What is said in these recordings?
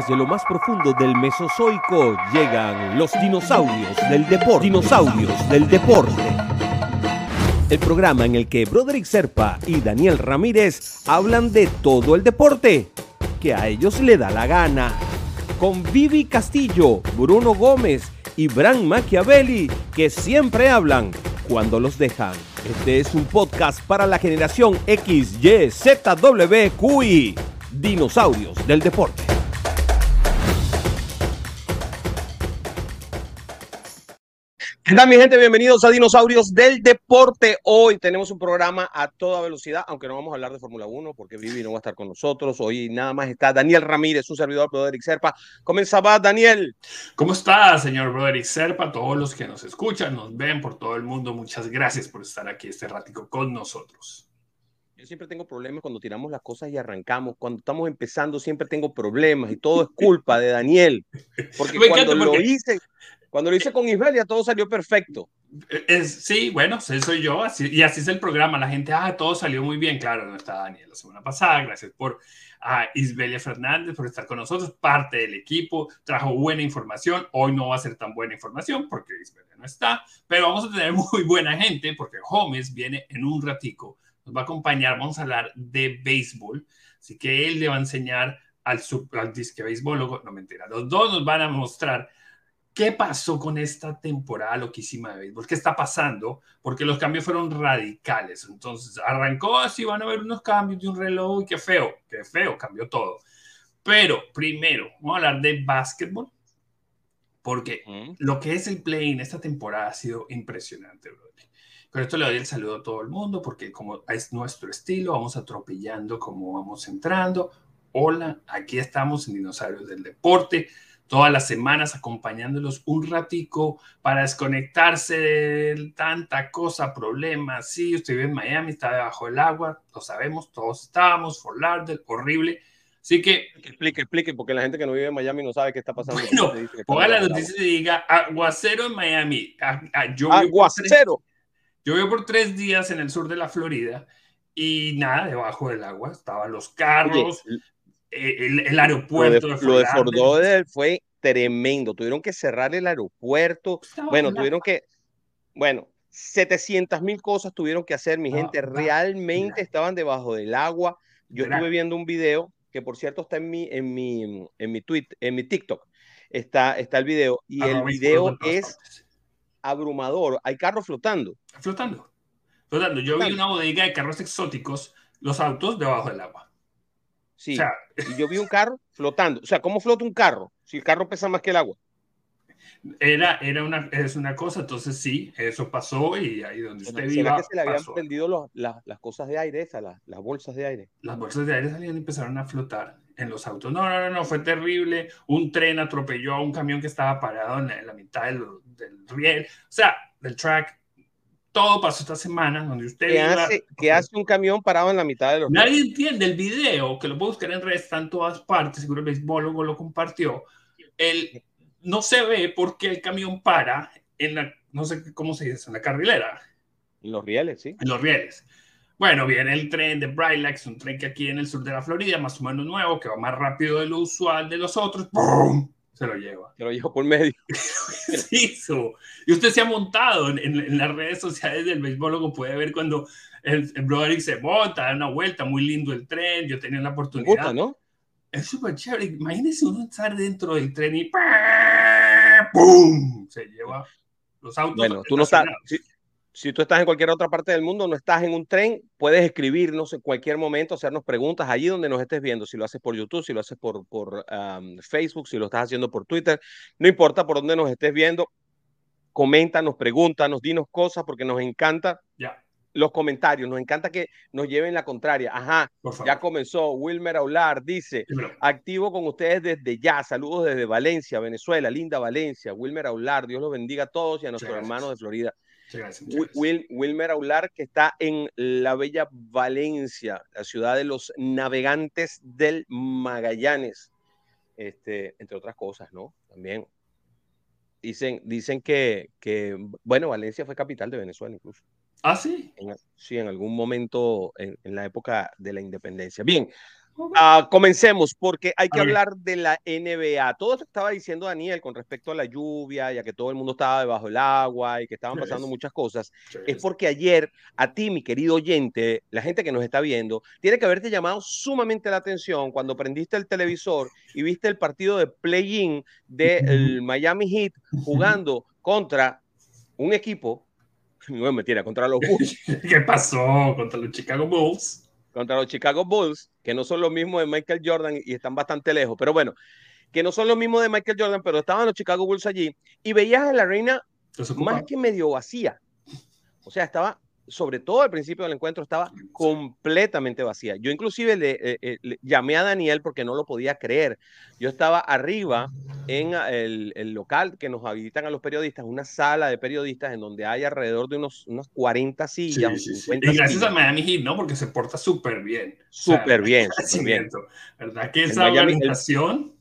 Desde lo más profundo del Mesozoico llegan los dinosaurios del deporte. Dinosaurios del deporte. El programa en el que Broderick Serpa y Daniel Ramírez hablan de todo el deporte que a ellos le da la gana. Con Vivi Castillo, Bruno Gómez y Bran Machiavelli, que siempre hablan cuando los dejan. Este es un podcast para la generación X, Y, Z, W, QI. Dinosaurios del deporte. ¿Qué tal mi gente? Bienvenidos a Dinosaurios del Deporte. Hoy tenemos un programa a toda velocidad, aunque no vamos a hablar de Fórmula 1 porque Vivi no va a estar con nosotros. Hoy nada más está Daniel Ramírez, un servidor Broderick Serpa. Comenzaba Daniel. ¿Cómo está, señor Broderick Serpa? Todos los que nos escuchan, nos ven por todo el mundo, muchas gracias por estar aquí este ratico con nosotros. Yo siempre tengo problemas cuando tiramos las cosas y arrancamos. Cuando estamos empezando siempre tengo problemas y todo es culpa de Daniel. Porque cuando lo hice, cuando lo hice con Isbelia, todo salió perfecto. Es, sí, bueno, eso soy yo. Así, y así es el programa. La gente, ah, todo salió muy bien. Claro, no está Daniel la semana pasada. Gracias por a Isbelia Fernández por estar con nosotros, parte del equipo. Trajo buena información. Hoy no va a ser tan buena información porque Isbelia no está, pero vamos a tener muy buena gente porque Gómez viene en un ratico. Nos va a acompañar. Vamos a hablar de béisbol. Así que él le va a enseñar al, al disque béisbol. No mentira. Los dos nos van a mostrar ¿Qué pasó con esta temporada loquísima de béisbol? ¿Qué está pasando? Porque los cambios fueron radicales. Entonces, arrancó así, van a haber unos cambios de un reloj y qué feo, qué feo, cambió todo. Pero primero, vamos a hablar de básquetbol, porque lo que es el play en esta temporada ha sido impresionante, bro. Con esto le doy el saludo a todo el mundo, porque como es nuestro estilo, vamos atropellando como vamos entrando. Hola, aquí estamos en Dinosaurios del Deporte todas las semanas acompañándolos un ratico para desconectarse de tanta cosa, problemas. Sí, usted vive en Miami, está debajo del agua, lo sabemos, todos estábamos, Fort Lauderdale, horrible. Así que... Explique, explique, porque la gente que no vive en Miami no sabe qué está pasando. Bueno, ponga la noticia y diga, aguacero en Miami. yo aguacero. yo vivo por tres días en el sur de la Florida y nada, debajo del agua estaban los carros, eh, el, aeropuerto. Lo de, lo fue tremendo. Tuvieron que cerrar el aeropuerto. bueno, tuvieron que, bueno, 700 mil cosas tuvieron que hacer, mi gente. Realmente estaban debajo del agua. Yo estuve viendo un video que, por cierto, está en mi, en mi, en mi tweet, en mi TikTok. Está, está el video y el video es abrumador. Hay carros flotando. Flotando. Flotando. Yo vi una bodega de carros exóticos, los autos debajo del agua. Sí, y yo vi un carro flotando. O sea, ¿cómo flota un carro si el carro pesa más que el agua? Era, era una, es una cosa, entonces sí, eso pasó y ahí donde usted viva. que se le habían prendido las cosas de aire, esas, las, las, bolsas de aire? Las bolsas de aire salían y empezaron a flotar en los autos. No, no, no, no, fue terrible. Un tren atropelló a un camión que estaba parado en la, mitad del, del riel, o sea, del track todo pasó esta semana, donde usted... ¿Qué, hace, ¿qué hace un camión parado en la mitad de los... Nadie entiende el video, que lo puedo buscar en redes, está en todas partes, seguro el béisbólogo lo compartió. El, no se ve por qué el camión para en la, no sé cómo se dice, en la carrilera. En los rieles, sí. En los rieles. Bueno, viene el tren de Brightlax, un tren que aquí en el sur de la Florida, más o menos nuevo, que va más rápido de lo usual de los otros. ¡Pum! Se lo lleva. Se lo lleva por medio. hizo. Y usted se ha montado en, en, las redes sociales del béisbol, puede ver cuando el, el Broderick se monta, da una vuelta, muy lindo el tren, yo tenía la oportunidad. Gusta, ¿no? Es súper chévere. Imagínese uno estar dentro del tren y ¡pum! Se lleva los autos. Bueno, tú no estás, si tú estás en cualquier otra parte del mundo, no estás en un tren, puedes escribirnos en cualquier momento, hacernos preguntas allí donde nos estés viendo, si lo haces por YouTube, si lo haces por, por Facebook, si lo estás haciendo por Twitter, no importa por dónde nos estés viendo, coméntanos, pregúntanos, dinos cosas porque nos encanta los comentarios, nos encanta que nos lleven la contraria. Ajá, ya comenzó. Wilmer Aular dice, activo con ustedes desde ya, saludos desde Valencia, Venezuela, linda Valencia. Wilmer Aular, Dios los bendiga a todos y a nuestros hermanos de Florida. Wilmer Aular, que está en la bella Valencia, la ciudad de los navegantes del Magallanes, este, entre otras cosas, ¿no? También dicen, dicen que, que, bueno, Valencia fue capital de Venezuela incluso. Ah, sí. sí, en algún momento en, la época de la independencia. Bien, Uh, comencemos porque hay que hablar de la NBA. Todo esto que estaba diciendo Daniel con respecto a la lluvia, ya que todo el mundo estaba debajo del agua y que estaban pasando muchas cosas, es porque ayer a ti, mi querido oyente, la gente que nos está viendo, tiene que haberte llamado sumamente la atención cuando prendiste el televisor y viste el partido de play-in del Miami Heat jugando contra un equipo, no mentira, contra los Bulls. ¿Qué pasó? Contra los Chicago Bulls contra los Chicago Bulls, que no son los mismos de Michael Jordan y están bastante lejos, pero bueno, que no son los mismos de Michael Jordan, pero estaban los Chicago Bulls allí y veías a la reina más que medio vacía. O sea, estaba sobre todo al principio del encuentro, estaba completamente vacía. Yo inclusive eh, eh, le, llamé a Daniel porque no lo podía creer. Yo estaba arriba en el, local que nos habilitan a los periodistas, una sala de periodistas en donde hay alrededor de unos, unas 40 sillas. y gracias a Miami Heat, ¿no? Porque se porta súper bien. Súper bien, bien. ¿Verdad que esa organización... El,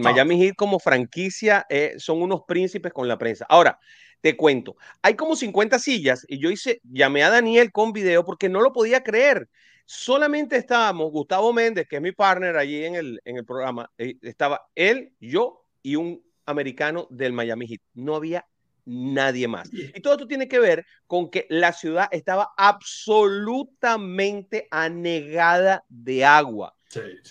Miami Heat como franquicia eh, son unos príncipes con la prensa. Ahora, te cuento, hay como 50 sillas y yo hice, llamé a Daniel con video porque no lo podía creer. Solamente estábamos, Gustavo Méndez, que es mi partner allí en el, en el programa, eh, estaba él, yo y un americano del Miami Heat. No había nadie más. Y todo esto tiene que ver con que la ciudad estaba absolutamente anegada de agua.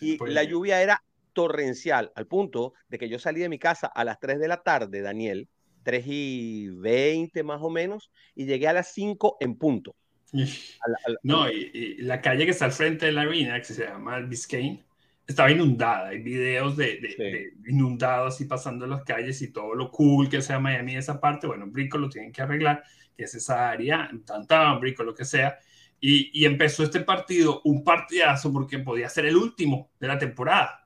y la lluvia era torrencial, al punto de que yo salí de mi casa a las 3 de la tarde, Daniel, 3 y 20 más o menos, y llegué a las 5 en punto. no, y, la calle que está al frente de la arena, que se llama Biscayne, estaba inundada. Hay videos de, inundados y pasando las calles y todo lo cool que sea Miami, esa parte. Bueno, Brico lo tienen que arreglar, que es esa área, Tantan, Brico, lo que sea. Y, y empezó este partido, un partidazo, porque podía ser el último de la temporada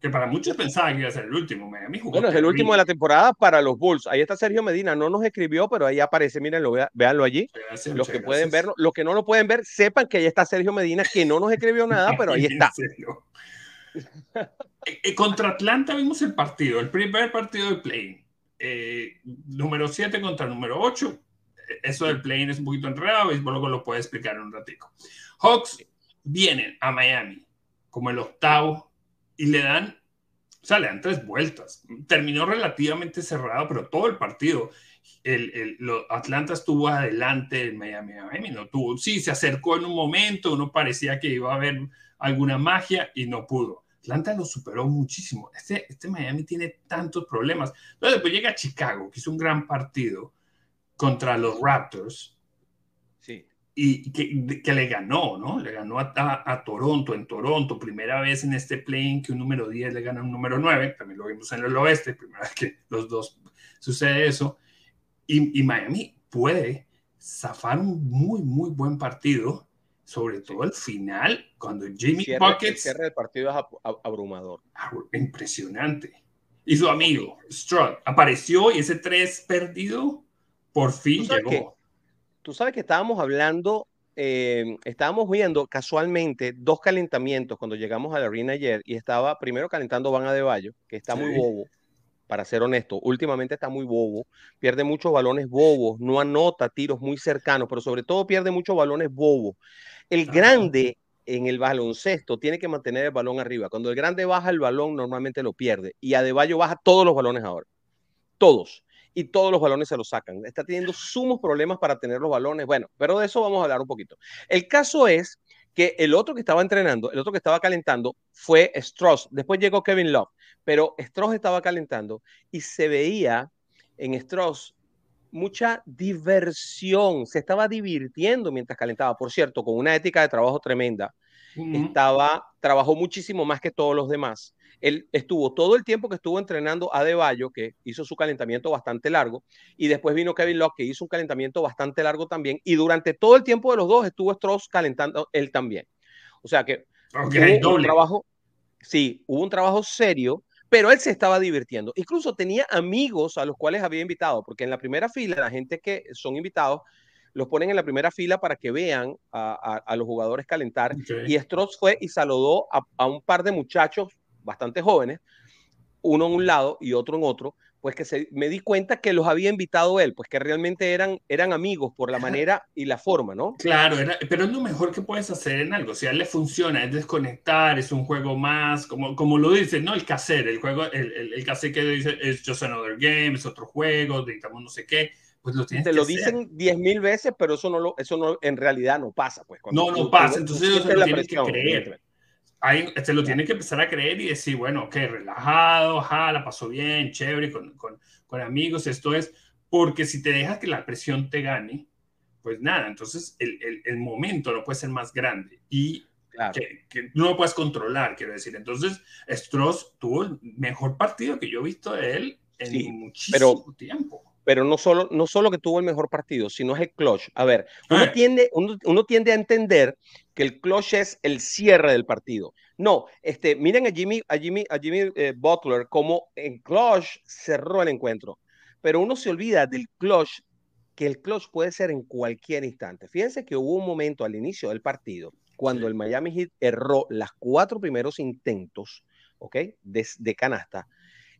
que para muchos pensaban que iba a ser el último. bueno, es el último de la temporada para los Bulls. Ahí está Sergio Medina, no nos escribió, pero ahí aparece, mírenlo, véanlo allí. los que pueden verlo, los que no lo pueden ver, sepan que ahí está Sergio Medina, que no nos escribió nada, pero ahí está. Eh, eh, contra Atlanta vimos el partido, el primer partido del play. Eh, número 7 contra número 8. Eso del play es un poquito enredado y luego lo puede explicar en un ratico. Hawks vienen a Miami como el octavo y le dan, o sea, le dan tres vueltas. Terminó relativamente cerrado, pero todo el partido, el, el Atlanta estuvo adelante, el Miami, Miami no tuvo, sí, se acercó en un momento, uno parecía que iba a haber alguna magia y no pudo. Atlanta lo superó muchísimo. Este, este Miami tiene tantos problemas. Entonces después llega Chicago, que hizo un gran partido contra los Raptors y que, le ganó, ¿no? Le ganó a, a, Toronto, en Toronto, primera vez en este play que un número 10 le gana a un número 9, también lo vimos en el oeste, primera vez que los dos sucede eso, y, Miami puede zafar un muy, muy buen partido, sobre todo al final, cuando Jimmy Buckets... El cierre del partido es abrumador. Impresionante. Y su amigo, Strud, apareció y ese 3 perdido por fin llegó. Tú sabes que estábamos hablando, eh, estábamos viendo casualmente dos calentamientos cuando llegamos a la arena ayer y estaba primero calentando Van Adebayo, que está muy bobo, para ser honesto. Últimamente está muy bobo, pierde muchos balones bobos, no anota tiros muy cercanos, pero sobre todo pierde muchos balones bobos. El grande en el baloncesto tiene que mantener el balón arriba. Cuando el grande baja el balón, normalmente lo pierde. Y Adebayo baja todos los balones ahora. Todos y todos los balones se los sacan. Está teniendo sumos problemas para tener los balones. Bueno, pero de eso vamos a hablar un poquito. El caso es que el otro que estaba entrenando, el otro que estaba calentando fue Strauss. Después llegó Kevin Love, pero Strauss estaba calentando y se veía en Strauss mucha diversión. Se estaba divirtiendo mientras calentaba. Por cierto, con una ética de trabajo tremenda. Estaba, trabajó muchísimo más que todos los demás. Él estuvo todo el tiempo que estuvo entrenando a De Bayo, que hizo su calentamiento bastante largo, y después vino Kevin Locke, que hizo un calentamiento bastante largo también, y durante todo el tiempo de los dos estuvo Strauss calentando él también. O sea que hubo un trabajo, sí, hubo un trabajo serio, pero él se estaba divirtiendo. Incluso tenía amigos a los cuales había invitado, porque en la primera fila, la gente que son invitados, los ponen en la primera fila para que vean a, los jugadores calentar. Y Strauss fue y saludó a, a, un par de muchachos bastante jóvenes, uno en un lado y otro en otro, pues que se, me di cuenta que los había invitado él, pues que realmente eran, eran amigos por la manera y la forma, ¿no? Claro, pero es lo mejor que puedes hacer en algo. Si a él le funciona, es desconectar, es un juego más, como, como lo dice, ¿no? El caser, el juego, el, el, el caser que dice es just another game, es otro juego, digamos no sé qué. Pues lo Te lo dicen diez mil veces, pero eso no lo, eso no, en realidad no pasa, pues. no, no pasa, entonces tú, lo tienes que creer ahí se lo tiene que empezar a creer y decir, bueno, ok, relajado, ja, la pasó bien, chévere, con, con, con, amigos, esto es, porque si te dejas que la presión te gane, pues nada, entonces el, el, el momento no puede ser más grande y claro. que, que, no lo puedes controlar, quiero decir. Entonces, Stross tuvo el mejor partido que yo he visto de él en sí, muchísimo pero... tiempo pero no solo, no solo que tuvo el mejor partido, sino es el clutch. A ver, uno, ah. tiende, uno, uno, tiende a entender que el clutch es el cierre del partido. No, este, miren a Jimmy, a Jimmy, a Jimmy eh, Butler como en clutch cerró el encuentro, pero uno se olvida del clutch, que el clutch puede ser en cualquier instante. Fíjense que hubo un momento al inicio del partido cuando sí. el Miami Heat erró las cuatro primeros intentos, ¿ok? De, de canasta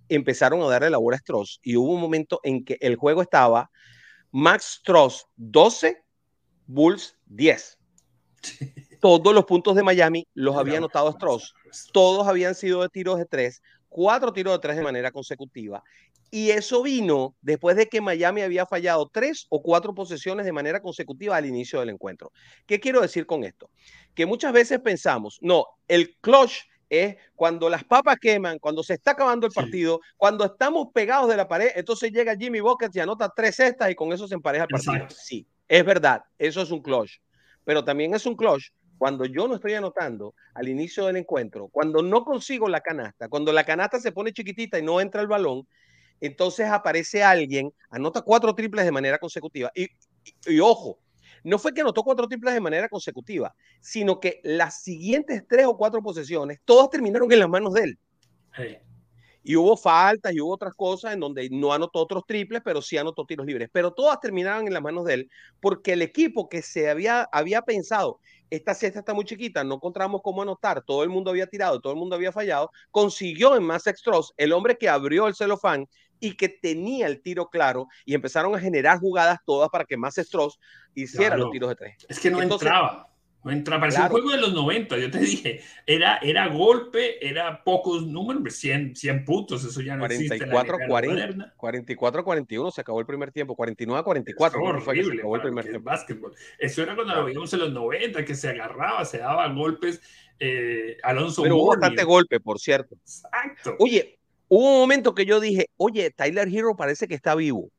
empezaron a darle la bola a Stross y hubo un momento en que el juego estaba Max Stross 12, Bulls 10. Todos los puntos de Miami los había anotado Stross. Todos habían sido de tiros de tres, cuatro tiros de tres de manera consecutiva. Y eso vino después de que Miami había fallado tres o cuatro posesiones de manera consecutiva al inicio del encuentro. ¿Qué quiero decir con esto? Que muchas veces pensamos, no, el clutch es cuando las papas queman, cuando se está acabando el partido, sí. cuando estamos pegados de la pared, entonces llega Jimmy Buckets y anota tres cestas y con eso se empareja el partido. Exacto. Sí, es verdad, eso es un clutch, pero también es un clutch cuando yo no estoy anotando al inicio del encuentro, cuando no consigo la canasta, cuando la canasta se pone chiquitita y no entra el balón, entonces aparece alguien, anota cuatro triples de manera consecutiva. Y, y, y ojo, no fue que anotó cuatro triples de manera consecutiva, sino que las siguientes tres o cuatro posesiones, todas terminaron en las manos de él. Sí. Y hubo faltas y hubo otras cosas en donde no anotó otros triples, pero sí anotó tiros libres. Pero todas terminaron en las manos de él, porque el equipo que se había, había pensado, esta cesta está muy chiquita, no encontramos cómo anotar, todo el mundo había tirado, todo el mundo había fallado, consiguió en Max Stross, el hombre que abrió el celofán y que tenía el tiro claro y empezaron a generar jugadas todas para que más Stross hiciera claro. los tiros de tres. Es que no Entonces, entraba. No entraba. Parecía claro. un juego de los 90, yo te dije. Era, era golpe, era pocos números, 100, 100 puntos, eso ya no 44, existe. 40, 44 41 se acabó el primer tiempo, 49 44. Fue horrible, se acabó el primer tiempo. Básquetbol. Eso era cuando lo vimos en los 90, que se agarraba, se daba golpes. Eh, Alonso Pero hubo bastante golpe, por cierto. Exacto. Oye, hubo un momento que yo dije, oye, Tyler Hero parece que está vivo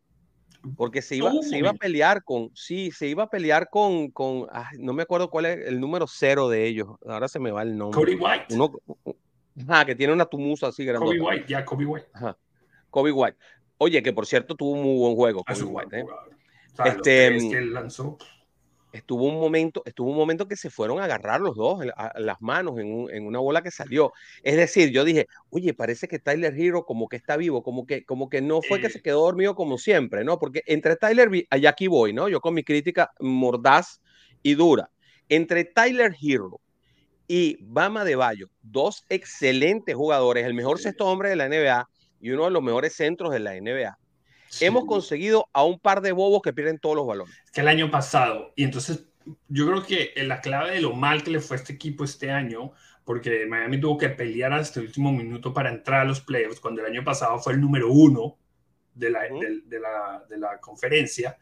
porque se iba, se iba a pelear con, sí, se iba a pelear con, con no me acuerdo cuál es el número cero de ellos, ahora se me va el nombre. Kobe White. Uno, ajá, que tiene una tumusa así grande. Kobe White, ya, yeah, Kobe White. Ajá. Kobe White. Oye, que por cierto tuvo un muy buen juego, Kobe White. ¿eh? O sea, este, que él lanzó estuvo un momento, estuvo un momento que se fueron a agarrar los dos a, a las manos en, un, en, una bola que salió. Es decir, yo dije, oye, parece que Tyler Hero como que está vivo, como que, como que no fue que se quedó dormido como siempre, ¿no? Porque entre Tyler, allá aquí voy, ¿no? Yo con mi crítica mordaz y dura. Entre Tyler Hero y Bama de Bayo, dos excelentes jugadores, el mejor sexto hombre de la NBA y uno de los mejores centros de la NBA Sí. Hemos conseguido a un par de bobos que pierden todos los balones. Que el año pasado. Y entonces yo creo que la clave de lo mal que le fue a este equipo este año, porque Miami tuvo que pelear hasta el último minuto para entrar a los playoffs, cuando el año pasado fue el número uno de la, uh -huh. de, de, la, de la, conferencia,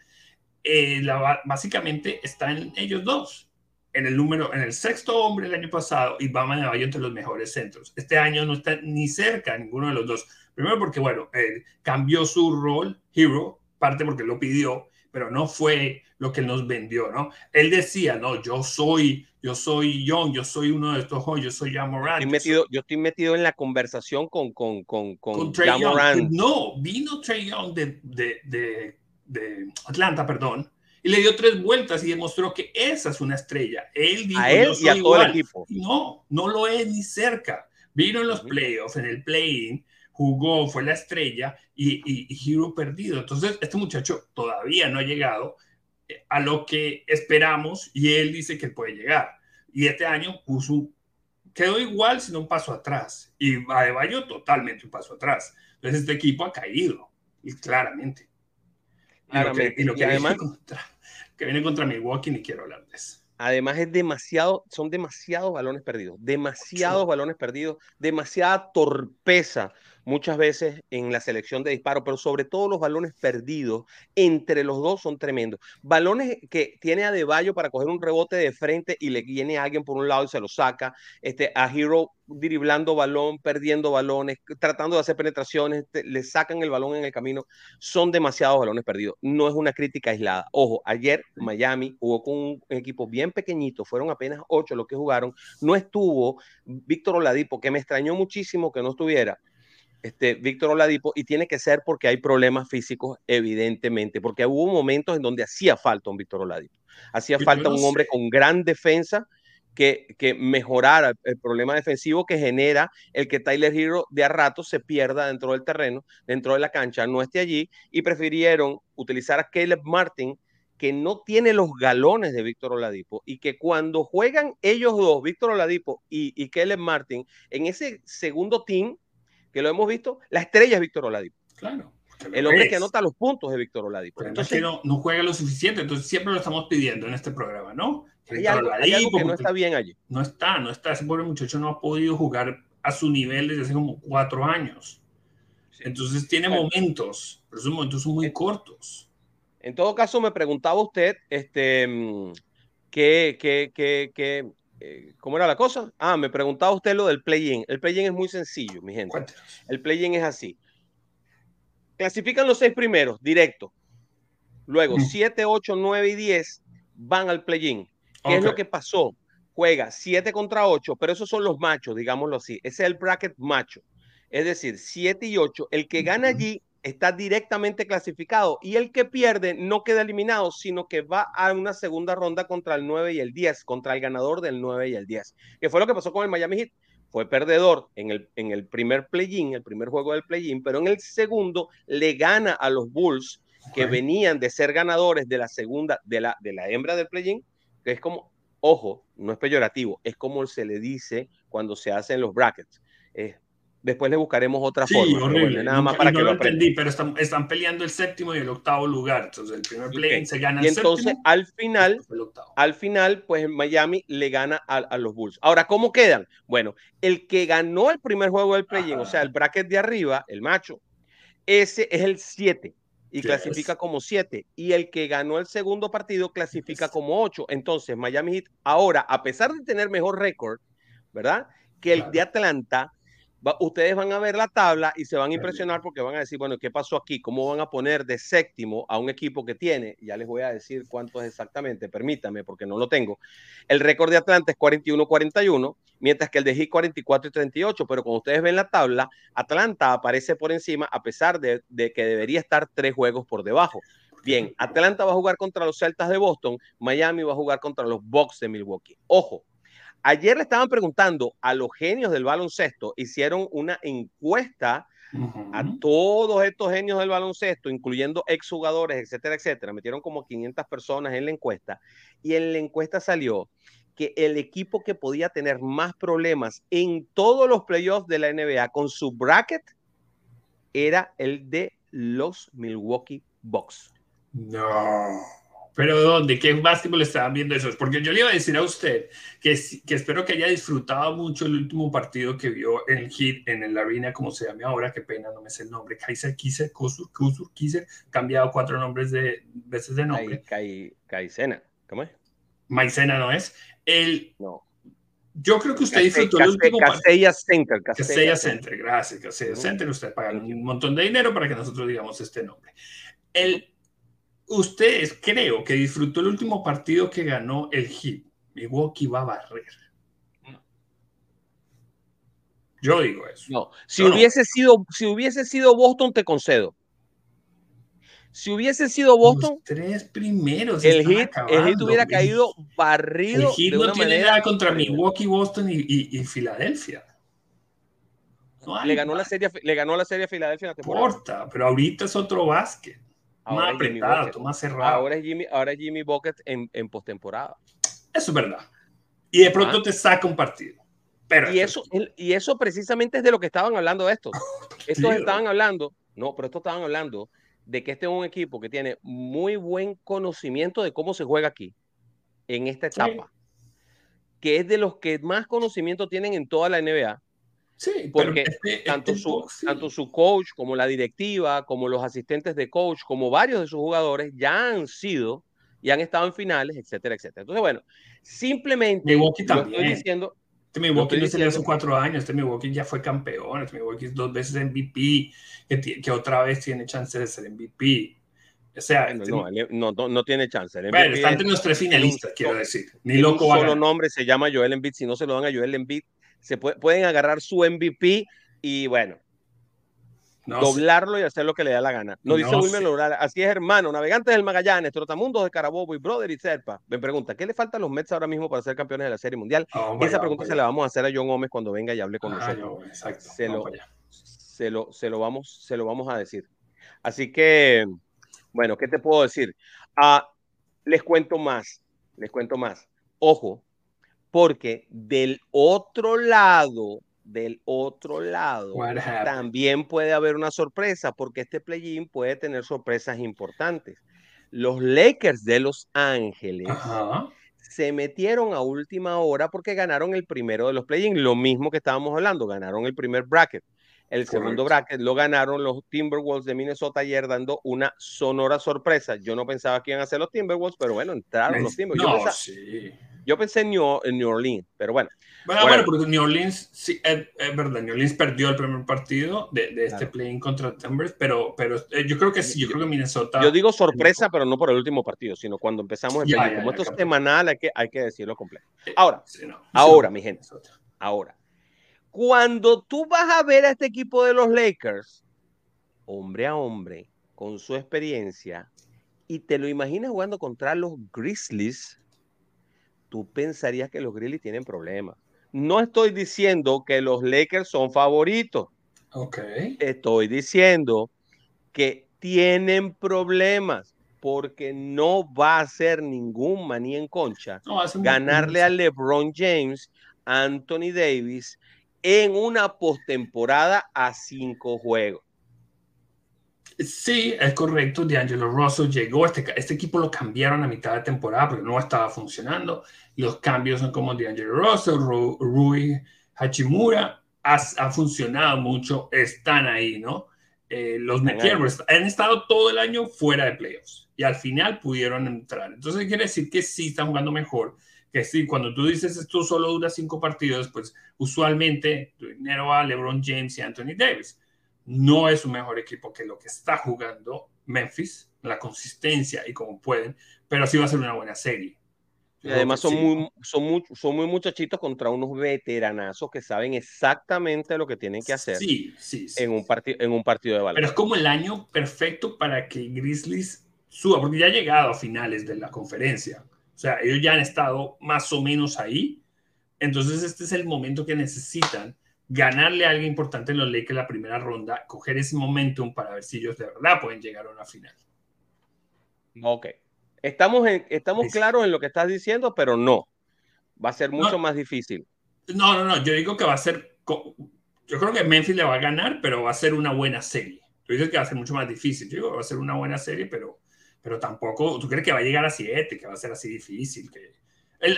eh, la, básicamente está en ellos dos. En el número, en el sexto hombre el año pasado y Bama de Bayo entre los mejores centros. Este año no está ni cerca ninguno de los dos Primero porque, bueno, él cambió su rol, Hero, parte porque lo pidió, pero no fue lo que nos vendió, ¿no? Él decía, no, yo soy, yo soy Young, yo soy uno de estos yo soy Jamorant. Estoy metido, yo estoy metido en la conversación con, con, con, con, con Trey Young. No, vino Trey Young de, de, de, de, Atlanta, perdón, y le dio tres vueltas y demostró que esa es una estrella. Él dijo, a él y a todo el equipo. No, no lo es ni cerca. Vino en los playoffs, en el play-in, jugó, fue la estrella y, y, y Hero perdido. Entonces, este muchacho todavía no ha llegado eh, a lo que esperamos y él dice que puede llegar. Y este año puso quedó igual, sino un paso atrás. Y Adebayo totalmente un paso atrás. Entonces este equipo ha caído, y claramente. Y lo que, viene contra, que viene contra Milwaukee, ni quiero hablar de eso. Además es demasiado, son demasiados balones perdidos, demasiados balones perdidos, demasiada torpeza muchas veces en la selección de disparo, pero sobre todo los balones perdidos entre los dos son tremendos. Balones que tiene a Deballo para coger un rebote de frente y le viene a alguien por un lado y se lo saca. Este, a Hero diriblando balón, perdiendo balones, tratando de hacer penetraciones, le sacan el balón en el camino. Son demasiados balones perdidos. No es una crítica aislada. Ojo, ayer Miami jugó con un equipo bien pequeñito, fueron apenas ocho los que jugaron. No estuvo Víctor Oladipo, que me extrañó muchísimo que no estuviera este, Víctor Oladipo, y tiene que ser porque hay problemas físicos, evidentemente, porque hubo momentos en donde hacía falta un Víctor Oladipo, hacía falta un hombre con gran defensa que, que, mejorara el problema defensivo que genera el que Tyler Hero de a rato se pierda dentro del terreno, dentro de la cancha, no esté allí, y prefirieron utilizar a Caleb Martin, que no tiene los galones de Víctor Oladipo y que cuando juegan ellos dos, Víctor Oladipo y, y Caleb Martin, en ese segundo team, que lo hemos visto, la estrella es Víctor Oladipo. Claro. El hombre que anota los puntos de Víctor Oladipo. entonces, no, no, juega lo suficiente, entonces siempre lo estamos pidiendo en este programa, ¿no? Hay algo, que no está bien allí. No está, no está. Ese pobre muchacho no ha podido jugar a su nivel desde hace como cuatro años. Entonces tiene momentos, pero esos momentos son muy cortos. En todo caso, me preguntaba usted, este, mm, ¿qué, qué, qué, qué eh, ¿Cómo era la cosa? Ah, me preguntaba usted lo del play-in. El play-in es muy sencillo, mi gente. El play-in es así. Clasifican los seis primeros, directo. Luego, 7, 8, 9 y 10 van al play-in. ¿Qué es lo que pasó? Juega 7 contra 8, pero esos son los machos, digámoslo así. Ese es el bracket macho. Es decir, 7 y 8. El que gana allí está directamente clasificado y el que pierde no queda eliminado, sino que va a una segunda ronda contra el 9 y el 10, contra el ganador del 9 y el 10, que fue lo que pasó con el Miami Heat. Fue perdedor en el, en el primer play-in, el primer juego del play-in, pero en el segundo le gana a los Bulls que venían de ser ganadores de la segunda, de la, de la hembra del play-in, que es como, ojo, no es peyorativo, es como se le dice cuando se hacen los brackets. Es Después le buscaremos otra sí, forma. Horrible. nada más para que lo, entendí, pero están, están, peleando el séptimo y el octavo lugar. Entonces, el primer play se gana y entonces, al final, al final, pues Miami le gana a, a, los Bulls. Ahora, ¿cómo quedan? Bueno, el que ganó el primer juego del play-in, o sea, el bracket de arriba, el macho, ese es el 7 y clasifica como 7. Y el que ganó el segundo partido clasifica como 8. Entonces, Miami Heat, ahora, a pesar de tener mejor récord, ¿verdad? Que el de Atlanta ustedes van a ver la tabla y se van a impresionar porque van a decir, bueno, ¿qué pasó aquí? ¿Cómo van a poner de séptimo a un equipo que tiene? Ya les voy a decir cuánto es exactamente, permítame, porque no lo tengo. El récord de Atlanta es 41-41, mientras que el de Heat 44 y 38, pero cuando ustedes ven la tabla, Atlanta aparece por encima a pesar de, de que debería estar tres juegos por debajo. Bien, Atlanta va a jugar contra los Celtas de Boston, Miami va a jugar contra los Bucks de Milwaukee. Ojo, Ayer le estaban preguntando a los genios del baloncesto, hicieron una encuesta a todos estos genios del baloncesto, incluyendo exjugadores, etcétera, etcétera. Metieron como 500 personas en la encuesta y en la encuesta salió que el equipo que podía tener más problemas en todos los playoffs de la NBA con su bracket era el de los Milwaukee Bucks. No. Pero ¿dónde? ¿Qué básquetbol estaban viendo esos? Porque yo le iba a decir a usted que, que espero que haya disfrutado mucho el último partido que vio en el Hit, en el Arena, como se llame ahora, qué pena, no me sé el nombre, Kaiser, Kiser, Kusur, Kusur, Kiser, cambiado cuatro nombres de veces de nombre. Kaisena, ¿cómo es? Maicena no es. El, no. Yo creo que usted disfrutó el último Casella Center. Casella Center, gracias, Casella Center. Usted paga un montón de dinero para que nosotros digamos este nombre. El Ustedes creo que disfrutó el último partido que ganó el Heat. Milwaukee va a barrer. Yo digo eso. No, si hubiese sido, si hubiese sido Boston, te concedo. Si hubiese sido Boston, tres primeros. El Heat, el hubiera caído barrido. El Heat no tiene nada contra Milwaukee, Boston y, Filadelfia. le, ganó la serie, le ganó la serie a Filadelfia. No importa, pero ahorita es otro básquet. Ahora más apretado, más cerrado. Ahora es Jimmy, ahora es Jimmy Bucket en, en postemporada. Eso es verdad. Y de pronto ah. te saca un partido. Pero y eso, y eso precisamente es de lo que estaban hablando estos. Estos estaban hablando, no, pero estos estaban hablando de que este es un equipo que tiene muy buen conocimiento de cómo se juega aquí, en esta etapa, que es de los que más conocimiento tienen en toda la NBA. Sí, porque este, tanto, este su, tanto su coach como la directiva, como los asistentes de coach, como varios de sus jugadores ya han sido y han estado en finales, etcétera, etcétera. Entonces, bueno, simplemente estoy diciendo, este Milwaukee no se hace cuatro años, este Milwaukee ya fue campeón, este Milwaukee dos veces MVP, que, que otra vez tiene chance de ser MVP. O sea, este no, no, no, tiene chance. El bueno, está entre los tres finalistas, quiero decir. Ni loco un solo nombre se llama Joel Embiid. Si no se lo dan a Joel Embiid, se pueden agarrar su MVP y bueno, doblarlo y hacer lo que le da la gana. No, dice Wilmer Loral, así es hermano, navegantes del Magallanes, trotamundos de Carabobo y Brother y Serpa. Me pregunta, ¿qué le falta a los Mets ahora mismo para ser campeones de la Serie Mundial? esa pregunta se la vamos a hacer a John Gómez cuando venga y hable con ah, nosotros. Se, lo, se, lo, se, lo, vamos, se lo vamos a decir. Así que, bueno, ¿qué te puedo decir? Ah, les cuento más, les cuento más. Ojo, porque del otro lado del otro lado, también puede haber una sorpresa, porque este play-in puede tener sorpresas importantes. Los Lakers de Los Ángeles se metieron a última hora porque ganaron el primero de los play-in, lo mismo que estábamos hablando, ganaron el primer bracket. El segundo bracket lo ganaron los Timberwolves de Minnesota ayer dando una sonora sorpresa. Yo no pensaba que iban a ser los Timberwolves, pero bueno, entraron los Timberwolves. Yo, pensé en New, en New Orleans, pero bueno. Bueno, bueno, porque New Orleans, sí, es, verdad, New Orleans perdió el primer partido de, de este play-in contra Timbers, pero, pero eh, yo creo que sí, yo creo que Minnesota... Yo digo sorpresa, pero no por el último partido, sino cuando empezamos el play Como esto es semanal, hay que, hay que decirlo completo. Eh, ahora, ahora, mi gente, ahora. Cuando tú vas a ver a este equipo de los Lakers, hombre a hombre, con su experiencia, y te lo imaginas jugando contra los Grizzlies, tú pensarías que los Grizzlies tienen problemas. No estoy diciendo que los Lakers son favoritos. Ok. Estoy diciendo que tienen problemas porque no va a ser ningún maní en concha ganarle a LeBron James, Anthony Davis en una postemporada a cinco juegos. Sí, es correcto. D'Angelo Russell llegó. Este, este equipo lo cambiaron a mitad de temporada porque no estaba funcionando. Los cambios son como D'Angelo Russell, Rui Hachimura. Ha, funcionado mucho. Están ahí, ¿no? Eh, los metieron. Han estado todo el año fuera de playoffs y al final pudieron entrar. Entonces quiere decir que sí están jugando mejor. Que sí, cuando tú dices esto solo dura cinco partidos, pues usualmente tu dinero va a LeBron James y Anthony Davis no es un mejor equipo que lo que está jugando Memphis, la consistencia y como pueden, pero sí va a ser una buena serie. Y además son, muy, son, muy, son muy muchachitos contra unos veteranazos que saben exactamente lo que tienen que hacer sí, sí, En, un en un partido de balón. Pero es como el año perfecto para que Grizzlies suba, porque ya ha llegado a finales de la conferencia. O sea, ellos ya han estado más o menos ahí. Entonces este es el momento que necesitan ganarle a alguien importante en los Lakers la primera ronda, coger ese momentum para ver si ellos de verdad pueden llegar a una final. Ok. Estamos, en, estamos claros en lo que estás diciendo, pero no. Va a ser mucho más difícil. No, no, no. Yo digo que va a ser. Yo creo que Memphis le va a ganar, pero va a ser una buena serie. Tú dices que va a ser mucho más difícil. Yo digo que va a ser una buena serie, pero, pero tampoco. ¿Tú crees que va a llegar a 7? Que va a ser así difícil. Que...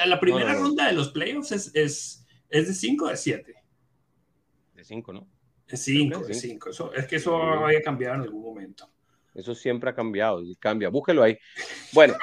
la primera ronda de los playoffs es, es, es de 5 o de 7 5, ¿no? Es 5, es 5. Es que eso había cambiado en algún momento. Eso siempre ha cambiado y cambia. Búsquelo ahí. Bueno,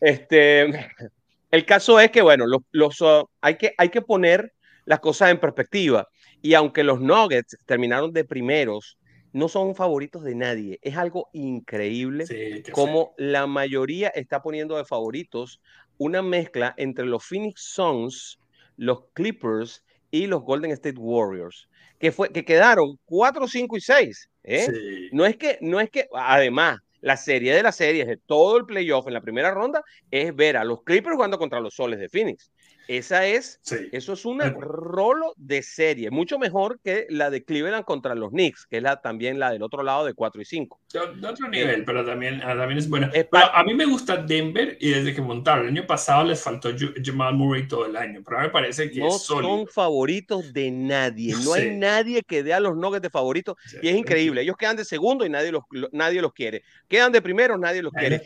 este, el caso es que, bueno, los, los uh, hay, que, hay que poner las cosas en perspectiva. Y aunque los Nuggets terminaron de primeros, no son favoritos de nadie. Es algo increíble como la mayoría está poniendo de favoritos una mezcla entre los Phoenix Suns, los Clippers y los Golden State Warriors que, fue, que quedaron 4, 5 y 6. ¿eh? No, es que, no es que, además, la serie de las series de todo el playoff en la primera ronda es ver a los Clippers jugando contra los Soles de Phoenix. Esa es, eso es un rolo de serie, mucho mejor que la de Cleveland contra los Knicks, que es la, también la del otro lado de 4 y 5. De, otro nivel, pero también, ah, también es buena. a mí me gusta Denver y desde que montaron el año pasado les faltó Jamal Murray todo el año, pero me parece que no son favoritos de nadie, no hay nadie que dé a los Nuggets de favoritos y es increíble. Ellos quedan de segundo y nadie los, nadie los quiere. Quedan de primero, nadie los quiere.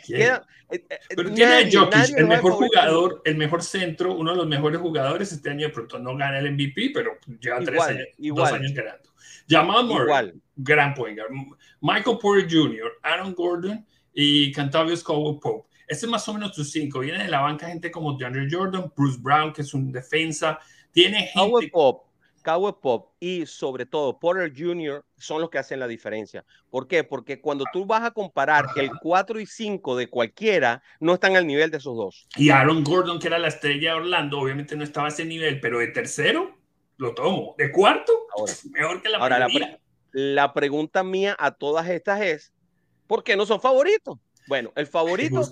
Eh, eh, pero tiene Jokic, el mejor jugador, el mejor centro, uno de los mejores jugadores este año de pronto no gana el MVP, pero lleva tres años, dos años ganando. Jamal Murray, gran point Michael Porter Jr., Aaron Gordon y Cantavius Caldwell Pope. Este es más o menos tus cinco. Viene de la banca gente como DeAndre Jordan, Bruce Brown, que es un defensa. Tiene gente... Pop, Cowboy Pop y sobre todo Porter Jr. son los que hacen la diferencia. ¿Por qué? Porque cuando tú vas a comparar el 4 y 5 de cualquiera, no están al nivel de esos dos. Y Aaron Gordon, que era la estrella de Orlando, obviamente no estaba a ese nivel, pero de tercero lo tomo. De cuarto, mejor que la ahora la, la, pregunta mía a todas estas es, ¿por qué no son favoritos? Bueno, el favorito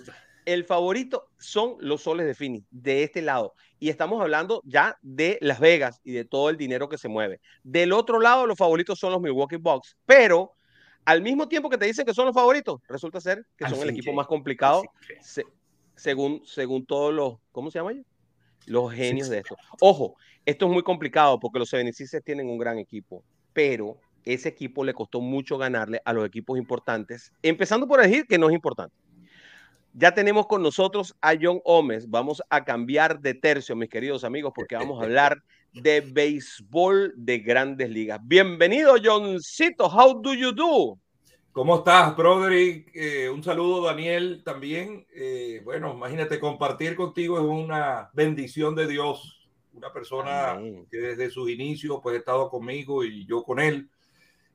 el favorito son los soles de Phoenix, de este lado. Y estamos hablando ya de Las Vegas y de todo el dinero que se mueve. Del otro lado, los favoritos son los Milwaukee Bucks. Pero al mismo tiempo que te dicen que son los favoritos, resulta ser que son el equipo más complicado según, según todos los, ¿cómo se llama ellos? Los genios de esto. Ojo, esto es muy complicado porque los 76 tienen un gran equipo, pero ese equipo le costó mucho ganarle a los equipos importantes, empezando por decir que no es importante. Ya tenemos con nosotros a John Gómez. Vamos a cambiar de tercio, mis queridos amigos, porque vamos a hablar de béisbol de grandes ligas. Bienvenido, Johncito. How do you do? ¿Cómo estás, Broderick? Eh, un saludo, Daniel, también. Eh, bueno, imagínate, compartir contigo es una bendición de Dios. Una persona que desde sus inicios pues, ha estado conmigo y yo con él.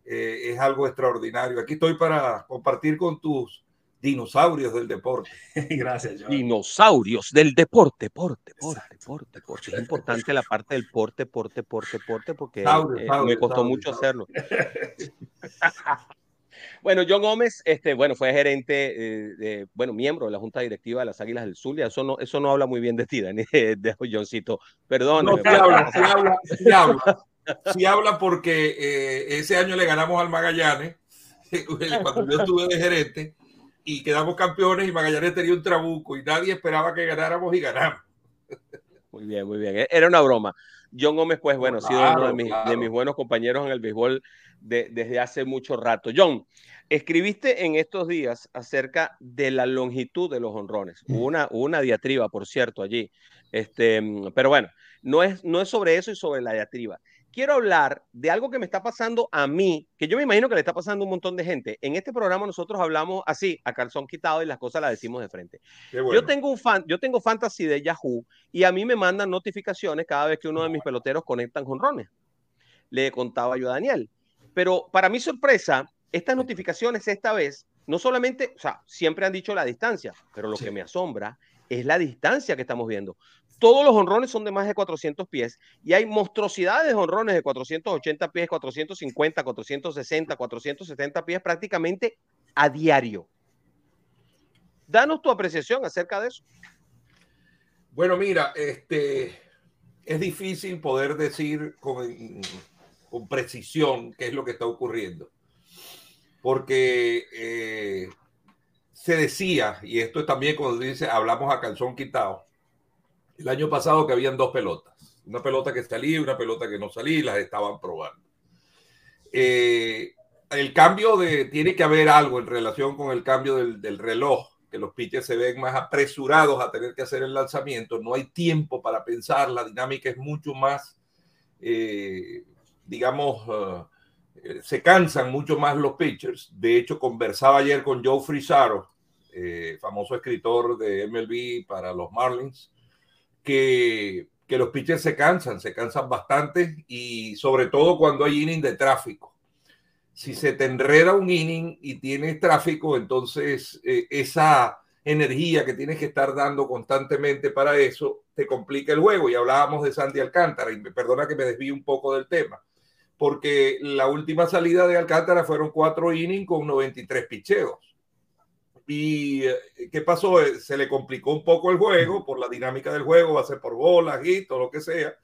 Eh, es algo extraordinario. Aquí estoy para compartir con tus dinosaurios del deporte. Gracias, John. Dinosaurios del deporte, porte, porte, porte, porte. Es importante la parte del porte, porte, porte, porte, porque eh, me costó mucho hacerlo. bueno, John Gómez, este, bueno, fue gerente, eh, de, bueno, miembro de la Junta Directiva de las Águilas del Zulia. Eso no, eso no habla muy bien de ti, Dani, de Johncito. Perdón. No, sí habla, sí habla, sí habla. Sí habla porque eh, ese año le ganamos al Magallanes, cuando yo estuve de gerente, y quedamos campeones y Magallanes tenía un trabuco y nadie esperaba que ganáramos y ganamos. Muy bien, muy bien. Era una broma. John Gómez, pues bueno, ha sido uno de mis, de mis, buenos compañeros en el béisbol de, desde hace mucho rato. John, escribiste en estos días acerca de la longitud de los honrones. Hubo una, una diatriba, por cierto, allí. Este, pero bueno, no es, no es sobre eso y sobre la diatriba quiero hablar de algo que me está pasando a mí, que yo me imagino que le está pasando a un montón de gente. En este programa nosotros hablamos así, a calzón quitado y las cosas las decimos de frente. Yo tengo un fan, yo tengo fantasy de Yahoo y a mí me mandan notificaciones cada vez que uno de mis peloteros conectan jonrones. Le contaba yo a Daniel. Pero para mi sorpresa, estas notificaciones esta vez no solamente, o sea, siempre han dicho la distancia, pero lo que me asombra es la distancia que estamos viendo todos los honrones son de más de 400 pies y hay monstruosidades de honrones de 480 pies, 450, 460, 470 pies prácticamente a diario. Danos tu apreciación acerca de eso. Bueno, mira, este es difícil poder decir con, precisión qué es lo que está ocurriendo, porque eh, se decía, y esto es también cuando dice, hablamos a calzón quitado, el año pasado que habían dos pelotas. Una pelota que salía y una pelota que no salía las estaban probando. Eh, el cambio de, tiene que haber algo en relación con el cambio del, reloj, que los pitchers se ven más apresurados a tener que hacer el lanzamiento, no hay tiempo para pensar, la dinámica es mucho más, eh, digamos, eh, se cansan mucho más los pitchers. De hecho, conversaba ayer con Joe Frisaro, famoso escritor de MLB para los Marlins, que, los pitchers se cansan, se cansan bastante y sobre todo cuando hay inning de tráfico. Si se te enreda un inning y tienes tráfico, entonces eh, esa energía que tienes que estar dando constantemente para eso te complica el juego. Y hablábamos de Sandy Alcántara, y me perdona que me desvíe un poco del tema, porque la última salida de Alcántara fueron cuatro innings con 93 picheos ¿Y eh, qué pasó? Eh, se le complicó un poco el juego por la dinámica del juego, va a ser por bolas, y todo lo que sea.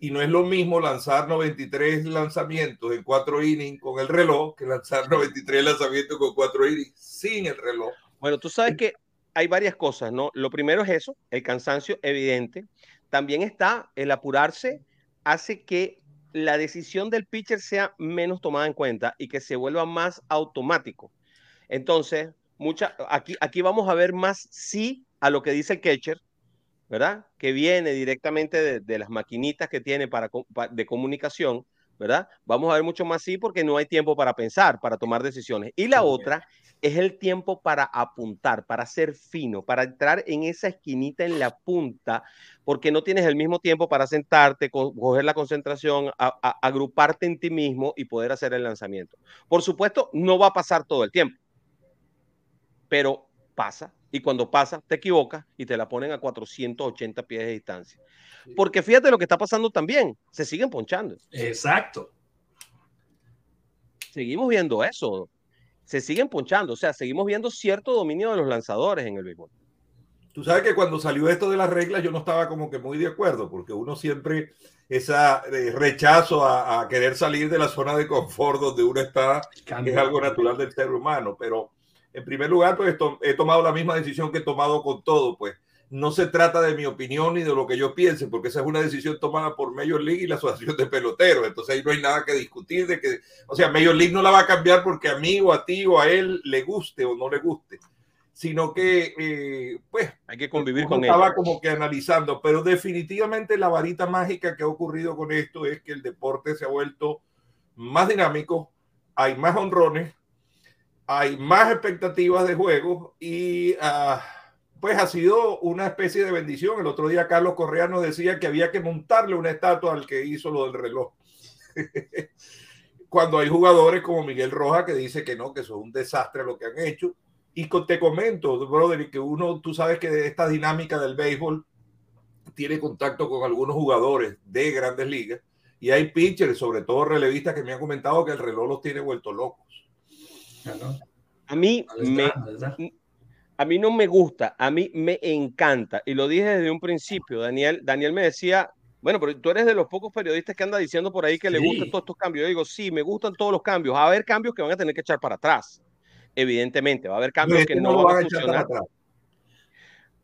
Y no es lo mismo lanzar 93 lanzamientos en cuatro innings con el reloj que lanzar 93 lanzamientos con cuatro innings sin el reloj. Bueno, tú sabes que hay varias cosas, ¿no? Lo primero es eso, el cansancio evidente. También está el apurarse, hace que la decisión del pitcher sea menos tomada en cuenta y que se vuelva más automático. Entonces, mucha, aquí, aquí vamos a ver más sí a lo que dice el catcher, ¿verdad? Que viene directamente de, las maquinitas que tiene para, de comunicación, ¿verdad? Vamos a ver mucho más sí porque no hay tiempo para pensar, para tomar decisiones. Y la otra es el tiempo para apuntar, para ser fino, para entrar en esa esquinita en la punta, porque no tienes el mismo tiempo para sentarte, coger la concentración, agruparte en ti mismo y poder hacer el lanzamiento. Por supuesto, no va a pasar todo el tiempo, pero pasa. Y cuando pasa, te equivocas y te la ponen a 480 pies de distancia. Porque fíjate lo que está pasando también, se siguen ponchando. Exacto. Seguimos viendo eso se siguen ponchando. O sea, seguimos viendo cierto dominio de los lanzadores en el béisbol. Tú sabes que cuando salió esto de las reglas yo no estaba como que muy de acuerdo, porque uno siempre esa eh, rechazo a, querer salir de la zona de confort donde uno está es algo natural del ser humano. Pero en primer lugar, pues he tomado la misma decisión que he tomado con todo, pues no se trata de mi opinión ni de lo que yo piense, porque esa es una decisión tomada por Major League y la Asociación de Peloteros. Entonces ahí no hay nada que discutir de que, o sea, Major League no la va a cambiar porque a mí o a ti o a él le guste o no le guste, sino que, eh, pues, hay que convivir con Estaba como que analizando, pero definitivamente la varita mágica que ha ocurrido con esto es que el deporte se ha vuelto más dinámico, hay más honrones, hay más expectativas de juego y... Uh, pues ha sido una especie de bendición. El otro día Carlos Correa nos decía que había que montarle una estatua al que hizo lo del reloj. Cuando hay jugadores como Miguel Roja que dice que no, que eso es un desastre lo que han hecho. Y te comento, brother, que uno, tú sabes que esta dinámica del béisbol tiene contacto con algunos jugadores de grandes ligas y hay pitchers, sobre todo relevistas, que me han comentado que el reloj los tiene vueltos locos. A mí me, a mí no me gusta, a mí me encanta. Y lo dije desde un principio, Daniel. Daniel me decía, bueno, pero tú eres de los pocos periodistas que anda diciendo por ahí que le gustan todos estos cambios. Yo digo, sí, me gustan todos los cambios. Va a haber cambios que van a tener que echar para atrás. Evidentemente, va a haber cambios que no, van a funcionar.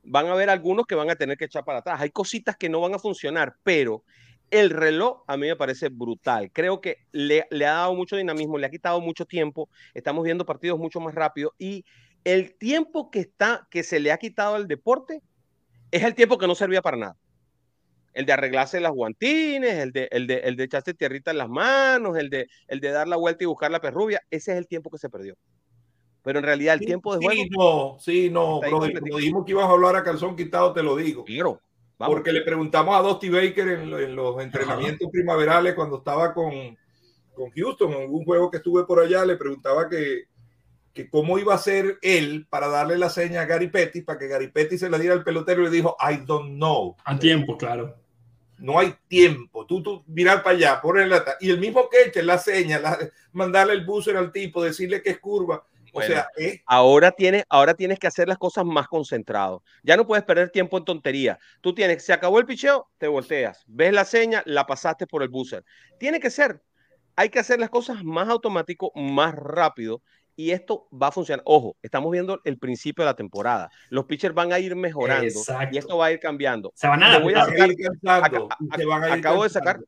Van a haber algunos que van a tener que echar para atrás. Hay cositas que no van a funcionar, pero el reloj a mí me parece brutal. Creo que le, le ha dado mucho dinamismo, le ha quitado mucho tiempo. Estamos viendo partidos mucho más rápido y el tiempo que, está, que se le ha quitado al deporte es el tiempo que no servía para nada. El de arreglarse las guantines, el de, el de, el de echarse tierrita en las manos, el de, el de dar la vuelta y buscar la perrubia, ese es el tiempo que se perdió. Pero en realidad el tiempo de juego. Sí, no, sí, no, Como dijimos que ibas a hablar a calzón quitado, te lo digo. Porque le preguntamos a Dusty Baker en, los entrenamientos primaverales cuando estaba con, con Houston, en algún juego que estuve por allá, le preguntaba que, que cómo iba a ser él para darle la seña a Gary Petty, para que Gary Petty se la diera al pelotero y le dijo, I don't know. A tiempo, claro. No hay tiempo. Tú, tú mirar para allá, ponerle la... Y el mismo que eche la seña, mandarle el buzzer al tipo, decirle que es curva. O sea, ahora, tienes, ahora tienes que hacer las cosas más concentrado. Ya no puedes perder tiempo en tontería. Tú tienes, se acabó el picheo, te volteas. Ves la seña, la pasaste por el buzzer. Tiene que ser. Hay que hacer las cosas más automático, más rápido y esto va a funcionar. Ojo, estamos viendo el principio de la temporada. Los pitchers van a ir mejorando y esto va a ir cambiando. Se van a, voy a sacar, acabo de sacar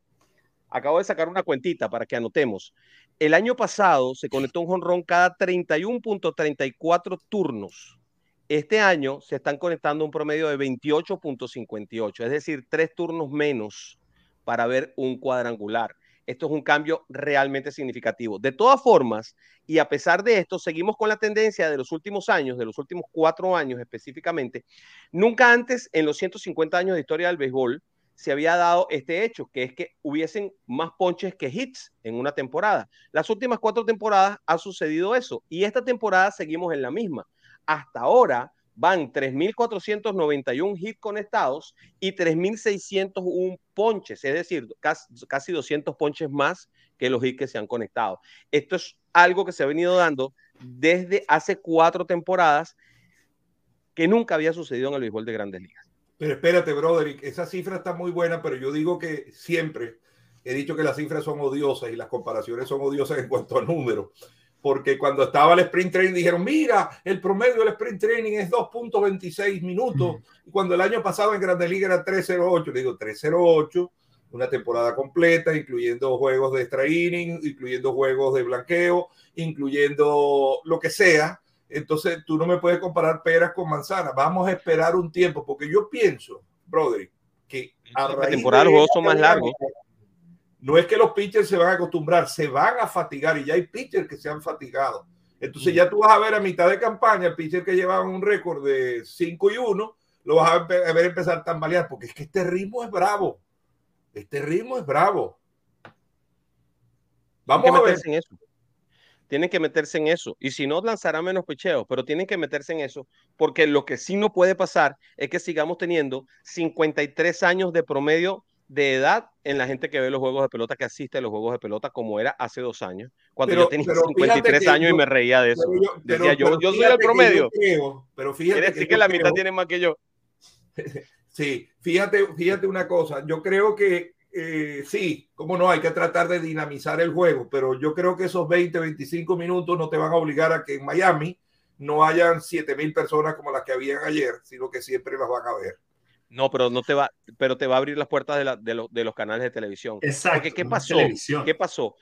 acabo de sacar una cuentita para que anotemos. El año pasado se conectó un jonrón cada 31.34 turnos. Este año se están conectando un promedio de 28.58, es decir, tres turnos menos para ver un cuadrangular. Esto es un cambio realmente significativo. De todas formas, y a pesar de esto, seguimos con la tendencia de los últimos años, de los últimos cuatro años específicamente. Nunca antes, en los 150 años de historia del béisbol, se había dado este hecho, que es que hubiesen más ponches que hits en una temporada. Las últimas cuatro temporadas ha sucedido eso y esta temporada seguimos en la misma. Hasta ahora, van 3.491 hits conectados y 3.601 ponches, es decir, casi, 200 ponches más que los hits que se han conectado. Esto es algo que se ha venido dando desde hace cuatro temporadas que nunca había sucedido en el béisbol de grandes ligas. Pero espérate, Broderick, esa cifra está muy buena, pero yo digo que siempre he dicho que las cifras son odiosas y las comparaciones son odiosas en cuanto a números. Porque cuando estaba el sprint training dijeron, mira, el promedio del sprint training es 2.26 minutos. Y cuando el año pasado en Grandes Ligas era 3.08, le digo 3.08, una temporada completa, incluyendo juegos de training, incluyendo juegos de blanqueo, incluyendo lo que sea. Entonces tú no me puedes comparar peras con manzanas. Vamos a esperar un tiempo, porque yo pienso, Broderick, que a la temporada los juegos son más largos no es que los pitchers se van a acostumbrar, se van a fatigar y ya hay pitchers que se han fatigado. Entonces ya tú vas a ver a mitad de campaña el pitcher que llevaba un récord de 5 y 1, lo vas a ver empezar a tambalear porque es que este ritmo es bravo. Este ritmo es bravo. Vamos a ver. En eso. Tienen que meterse en eso. Y si no, lanzará menos picheos, pero tienen que meterse en eso, porque lo que sí no puede pasar es que sigamos teniendo 53 años de promedio de edad en la gente que ve los juegos de pelota, que asiste a los juegos de pelota, como era hace dos años, cuando yo tenía 53 años y me reía de eso. Yo, Decía, yo, yo soy el promedio. pero fíjate Quiere decir que, la mitad tiene más que yo. Sí, fíjate, fíjate una cosa, yo creo que eh, sí, como no, hay que tratar de dinamizar el juego, pero yo creo que esos 20, 25 minutos no te van a obligar a que en Miami no hayan 7 mil personas como las que habían ayer, sino que siempre las van a ver. No, pero no te va, pero te va a abrir las puertas de, de, los canales de televisión. Exacto. ¿qué pasó? ¿Qué pasó?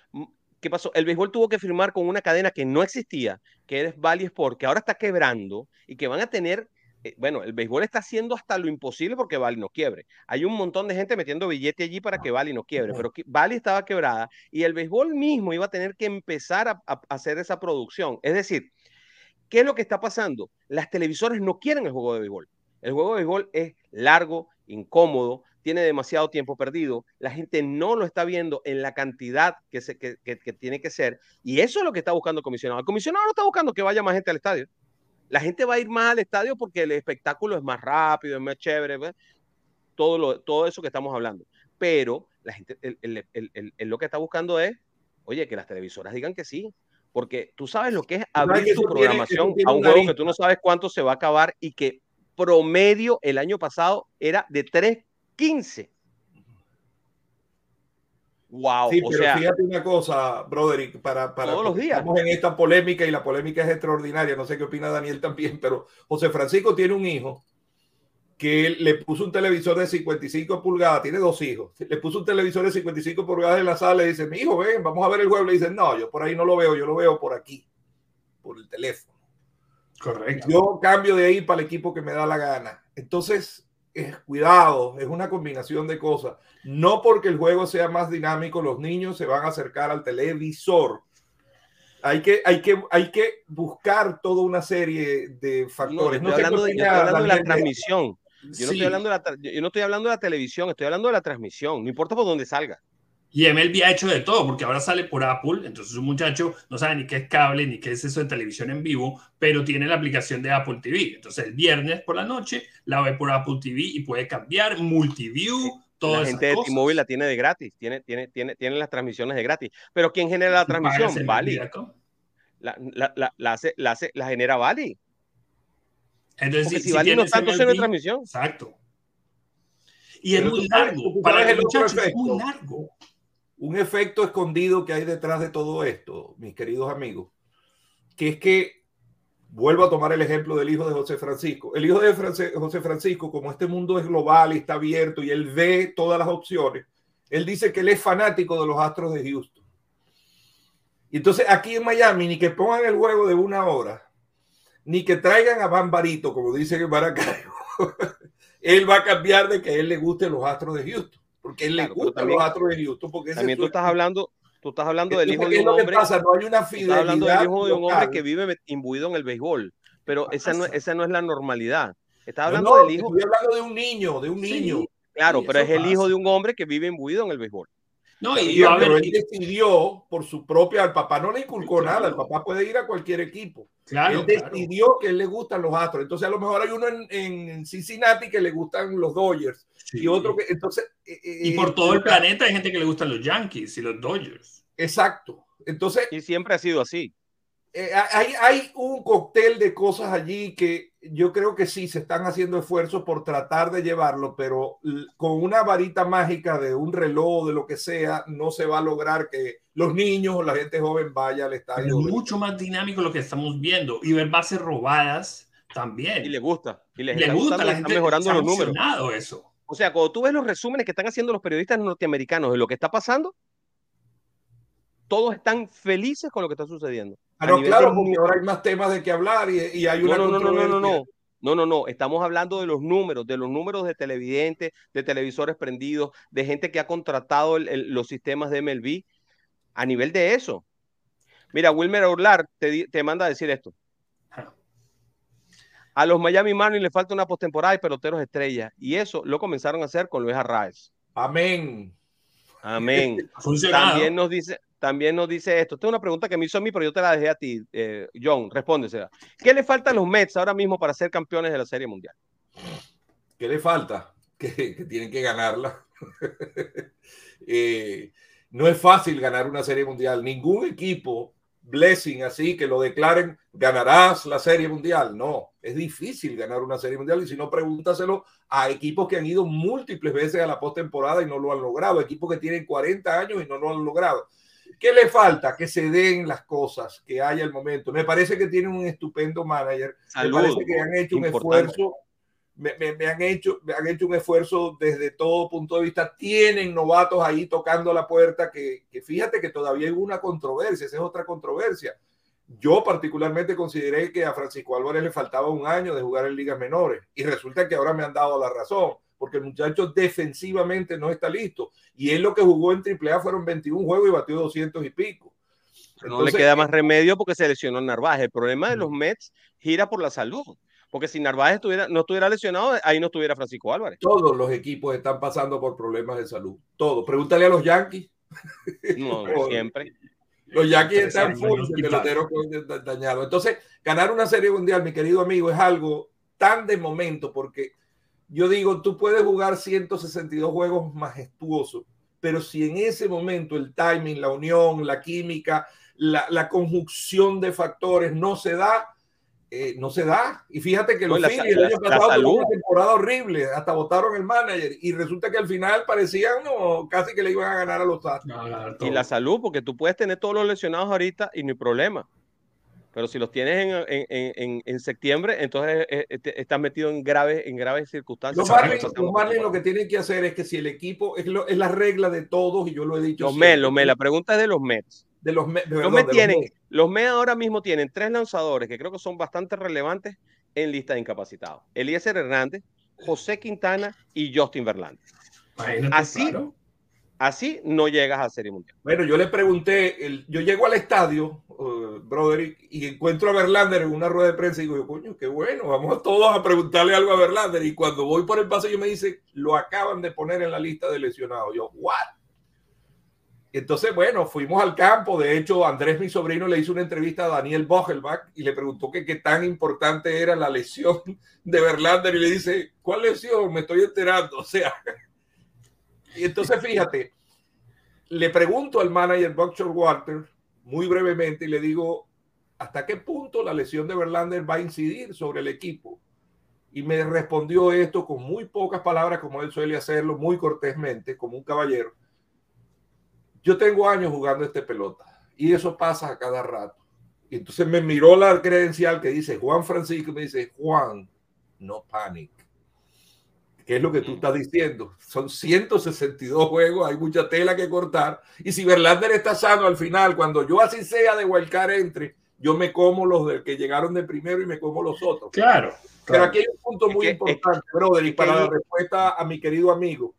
¿Qué pasó? El béisbol tuvo que firmar con una cadena que no existía, que es Valley Sport, que ahora está quebrando y que van a tener, bueno, el béisbol está haciendo hasta lo imposible porque Valley no quiebre. Hay un montón de gente metiendo billete allí para que Valley no quiebre, pero Valley estaba quebrada y el béisbol mismo iba a tener que empezar a, a hacer esa producción. Es decir, ¿qué es lo que está pasando? Las televisores no quieren el juego de béisbol el juego de béisbol es largo, incómodo, tiene demasiado tiempo perdido, la gente no lo está viendo en la cantidad que, se, que, tiene que ser, y eso es lo que está buscando el comisionado. El comisionado no está buscando que vaya más gente al estadio. La gente va a ir más al estadio porque el espectáculo es más rápido, es más chévere, todo, lo, todo eso que estamos hablando. Pero la gente, lo que está buscando es, oye, que las televisoras digan que sí, porque tú sabes lo que es abrir tu programación a un juego que tú no sabes cuánto se va a acabar y que promedio el año pasado era de 3.15. Wow, sí, pero fíjate una cosa, Broderick, para, para todos los días. Estamos en esta polémica y la polémica es extraordinaria. No sé qué opina Daniel también, pero José Francisco tiene un hijo que le puso un televisor de 55 pulgadas, tiene dos hijos, le puso un televisor de 55 pulgadas en la sala y dice, mi hijo, ven, vamos a ver el juego. Le dice, no, yo por ahí no lo veo, yo lo veo por aquí, por el teléfono. Correcto. Yo cambio de ahí para el equipo que me da la gana. Entonces, es, cuidado, es una combinación de cosas. No porque el juego sea más dinámico, los niños se van a acercar al televisor. Hay que, hay que, hay que buscar toda una serie de factores. No, estoy, hablando, de, la transmisión. Yo no, estoy hablando de la, yo no estoy hablando de la televisión, estoy hablando de la transmisión. No importa por dónde salga. Y MLB ha hecho de todo, porque ahora sale por Apple, entonces un muchacho no sabe ni qué es cable, ni qué es eso de televisión en vivo, pero tiene la aplicación de Apple TV. Entonces el viernes por la noche la ve por Apple TV y puede cambiar, multiview, todo La gente de T-Mobile la tiene de gratis, tiene, tiene, tiene, tiene las transmisiones de gratis. Pero ¿quién genera la transmisión? Vali. La, la, la, la, hace, la, hace, la genera Vali. Entonces, Porque si, si no tanto se transmisión. Exacto. Y es muy largo. Para el muchacho es muy largo un efecto escondido que hay detrás de todo esto, mis queridos amigos, que es que, vuelvo a tomar el ejemplo del hijo de José Francisco, el hijo de José Francisco, como este mundo es global y está abierto y él ve todas las opciones, él dice que él es fanático de los Astros de Houston. Y entonces aquí en Miami, ni que pongan el juego de una hora, ni que traigan a Bambarito, como dice Baracayo, él va a cambiar de que a él le guste los Astros de Houston porque él le gusta los Astros de Houston. Porque también tú estás hablando, tú estás hablando del hijo de un hombre. Pasa? No hay una fidelidad. Estás hablando del hijo de un hombre que vive imbuido en el béisbol, pero esa no, esa no es la normalidad. Estás hablando del hijo. Estoy hablando de un niño, de un niño. claro, pero es el hijo de un hombre que vive imbuido en el béisbol. No, y, pero él decidió por su propia, al papá no le inculcó nada, el papá puede ir a cualquier equipo. Claro, él decidió que él le gustan los Astros. Entonces a lo mejor hay uno en, en Cincinnati que le gustan los Dodgers y otro que entonces eh, eh, y por todo el planeta hay gente que le gustan los Yankees y los Dodgers. Exacto. Entonces y siempre ha sido así. Eh, hay, hay un cóctel de cosas allí que yo creo que sí, se están haciendo esfuerzos por tratar de llevarlo, pero con una varita mágica de un reloj, de lo que sea, no se va a lograr que los niños o la gente joven vaya al estadio. Es mucho más dinámico lo que estamos viendo y ver bases robadas también. Y le gusta. Y les le gusta, la gente mejorando los números. Eso. O sea, cuando tú ves los resúmenes que están haciendo los periodistas norteamericanos de lo que está pasando, todos están felices con lo que está sucediendo. Pero claro, porque ahora hay más temas de que hablar y, hay una no, no, no, no, no, no. No, no, no, estamos hablando de los números, de los números de televidentes, de televisores prendidos, de gente que ha contratado los sistemas de MLB. A nivel de eso. Mira, Wilmer Orlar te, te manda a decir esto. A los Miami Marlins le falta una postemporada y peloteros estrellas. Y eso lo comenzaron a hacer con Luis Arraez. Amén. Amén. También nos dice, también nos dice esto. Esta es una pregunta que me hizo a mí, pero yo te la dejé a ti, eh, John. Respóndese. ¿Qué le falta a los Mets ahora mismo para ser campeones de la Serie Mundial? ¿Qué le falta? Que, tienen que ganarla. Eh, no es fácil ganar una Serie Mundial. Ningún equipo, blessing así, que lo declaren, ganarás la Serie Mundial. No, es difícil ganar una Serie Mundial y si no, pregúntaselo a equipos que han ido múltiples veces a la postemporada y no lo han logrado, equipos que tienen 40 años y no lo han logrado. ¿Qué le falta? Que se den las cosas, que haya el momento. Me parece que tienen un estupendo manager. me parece que han hecho un esfuerzo. Me, han hecho, me han hecho un esfuerzo desde todo punto de vista. Tienen novatos ahí tocando la puerta que, que fíjate que todavía hay una controversia, esa es otra controversia. Yo particularmente consideré que a Francisco Álvarez le faltaba un año de jugar en ligas menores y resulta que ahora me han dado la razón porque el muchacho defensivamente no está listo. Y él lo que jugó en AAA fueron 21 juegos y batió 200 y pico. no le queda más remedio porque se lesionó Narváez. El problema de los Mets gira por la salud. Porque si Narváez estuviera, no estuviera lesionado, ahí no estuviera Francisco Álvarez. Todos los equipos están pasando por problemas de salud. Todos. Pregúntale a los Yankees. No, siempre. Los Yankees están full de pelotero dañado. Entonces, ganar una serie mundial, mi querido amigo, es algo tan de momento porque yo digo, tú puedes jugar 162 juegos majestuosos, pero si en ese momento el timing, la unión, la química, la, conjunción de factores no se da, eh, no se da. Y fíjate que los Phillies el año pasado una temporada horrible, hasta votaron el manager y resulta que al final parecían no, casi que le iban a ganar a los Astros. y la salud, porque tú puedes tener todos los lesionados ahorita y no hay problema. Pero si los tienes en, en, en, septiembre, entonces eh, eh, estás metido en graves, en graves circunstancias. Los Marlins, lo que tienen que hacer es que si el equipo, es, es la regla de todos, y yo lo he dicho. Los Mets, los Mets, la pregunta es de los Mets. De los, Mets, los, Mets tienen, los, Mets. ahora mismo tienen tres lanzadores que creo que son bastante relevantes en lista de incapacitados. Eliezer Hernández, José Quintana y Justin Verlander. Así, Así no llegas a Serie Mundial. Bueno, yo le pregunté, yo llego al estadio, uh, brother, y encuentro a Verlander en una rueda de prensa y digo, coño, qué bueno, vamos todos a preguntarle algo a Verlander. Y cuando voy por el pasillo me dice, lo acaban de poner en la lista de lesionados. Yo, ¿what? Entonces, bueno, fuimos al campo. De hecho, Andrés, mi sobrino, le hizo una entrevista a Daniel Bochelbach y le preguntó qué tan importante era la lesión de Verlander. Y le dice, ¿cuál lesión? Me estoy enterando. O sea, y entonces, fíjate, le pregunto al manager Buckshot Walter muy brevemente y le digo, ¿hasta qué punto la lesión de Verlander va a incidir sobre el equipo? Y me respondió esto con muy pocas palabras, como él suele hacerlo, muy cortésmente, como un caballero. Yo tengo años jugando este pelota y eso pasa a cada rato. Y entonces me miró la credencial que dice Juan Francisco me dice, Juan, no panic que es lo que tú estás diciendo. Son 162 juegos, hay mucha tela que cortar. Y si Verlander está sano al final, cuando yo así sea de Wildcard entre, yo me como los del que llegaron de primero y me como los otros. Claro. Pero aquí hay un punto muy importante, brother, y para la respuesta a mi querido amigo,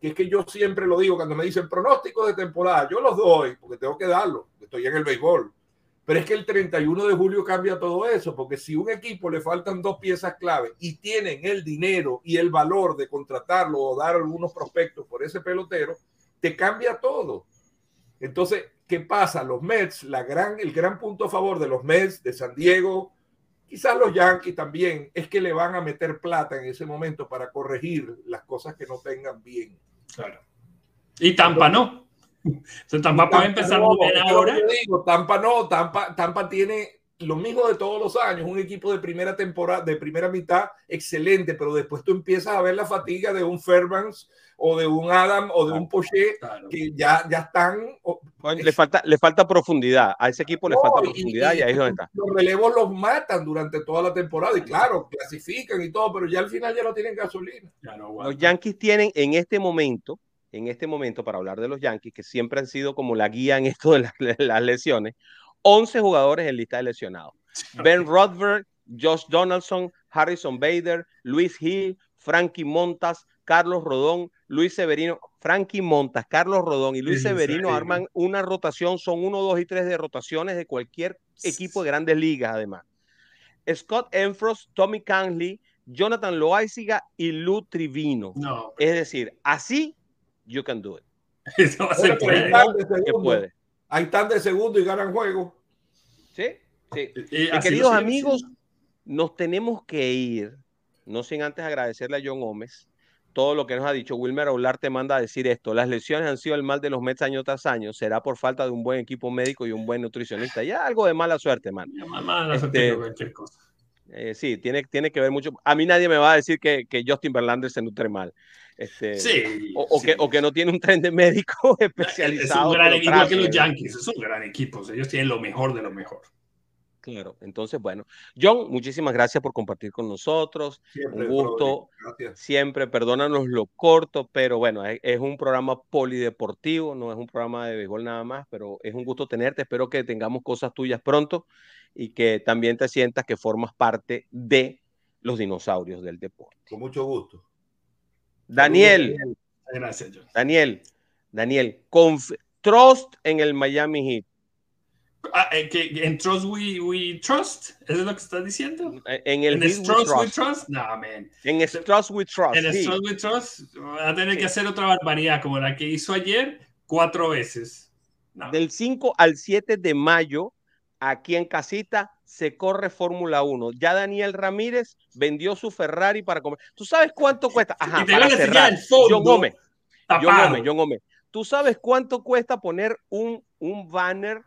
que es que yo siempre lo digo cuando me dicen pronósticos de temporada, yo los doy porque tengo que darlo, estoy en el béisbol. Pero es que el 31 de julio cambia todo eso, porque si un equipo le faltan dos piezas clave y tienen el dinero y el valor de contratarlo o dar algunos prospectos por ese pelotero, te cambia todo. Entonces, ¿qué pasa? Los Mets, la gran, el gran punto a favor de los Mets, de San Diego, quizás los Yankees también, es que le van a meter plata en ese momento para corregir las cosas que no tengan bien. Claro. Y Tampa no. Tampa puede empezar muy bien ahora. digo, Tampa no, Tampa, Tampa tiene, lo mismo de todos los años, un equipo de primera temporada, de primera mitad, excelente, pero después tú empiezas a ver la fatiga de un Fairbanks o de un Adam o de un Poche que ya, ya están. le, falta, le falta profundidad. A ese equipo le falta profundidad y, ahí es donde está. Los relevos los matan durante toda la temporada y claro, clasifican y todo, pero ya al final ya no tienen gasolina. los Yankees tienen en este momento, en este momento, para hablar de los Yankees, que siempre han sido como la guía en esto de las, las lesiones, 11 jugadores en lista de lesionados. Ben Rothberg, Josh Donaldson, Harrison Bader, Luis Hill, Frankie Montas, Carlos Rodón, Luis Severino, Frankie Montas, Carlos Rodón y Luis Severino arman una rotación, son uno, dos y tres de rotaciones de cualquier equipo de grandes ligas, además. Scott Enfrost, Tommy Canley, Jonathan Loaiziga y Lou Trivino. Es decir, así you can do it. Eso va a ser puede. Ahí están de segundo y ganan juego. Sí, sí. Y, queridos amigos, nos tenemos que ir, no sin antes agradecerle a John Gómez todo lo que nos ha dicho. Wilmer Aular te manda a decir esto. Las lesiones han sido el mal de los Mets año tras año. Será por falta de un buen equipo médico y un buen nutricionista. Ya algo de mala suerte, man. Mala este, cualquier cosa. Eh, sí, tiene, tiene que ver mucho. A mí nadie me va a decir que, que Justin Verlander se nutre mal. Este, sí, o, Que, o, Que, no tiene un tren de médico especializado. Es un gran equipo que los Yankees, es un gran equipo. Ellos tienen lo mejor de lo mejor. Claro, entonces, bueno, John, muchísimas gracias por compartir con nosotros. un gusto. Siempre, perdónanos lo corto, pero bueno, es, es, un programa polideportivo, no es un programa de béisbol nada más, pero es un gusto tenerte. Espero que tengamos cosas tuyas pronto y que también te sientas que formas parte de los dinosaurios del deporte. Con mucho gusto. Daniel. Gracias, John. Daniel, Daniel, trust en el Miami Heat. Ah, eh, en Trust we, Trust, ¿eso es lo que estás diciendo? En el ¿En Trust we Trust? No, man. En Trust we Trust. En Trust we Trust, va a tener que hacer otra barbaridad como la que hizo ayer cuatro veces. Del 5 al 7 de mayo, aquí en casita, se corre Fórmula 1. Ya Daniel Ramírez vendió su Ferrari para comer. ¿Tú sabes cuánto cuesta? Ajá, para cerrar. John Gómez. John Gómez, John Gómez. ¿Tú sabes cuánto cuesta poner un, un banner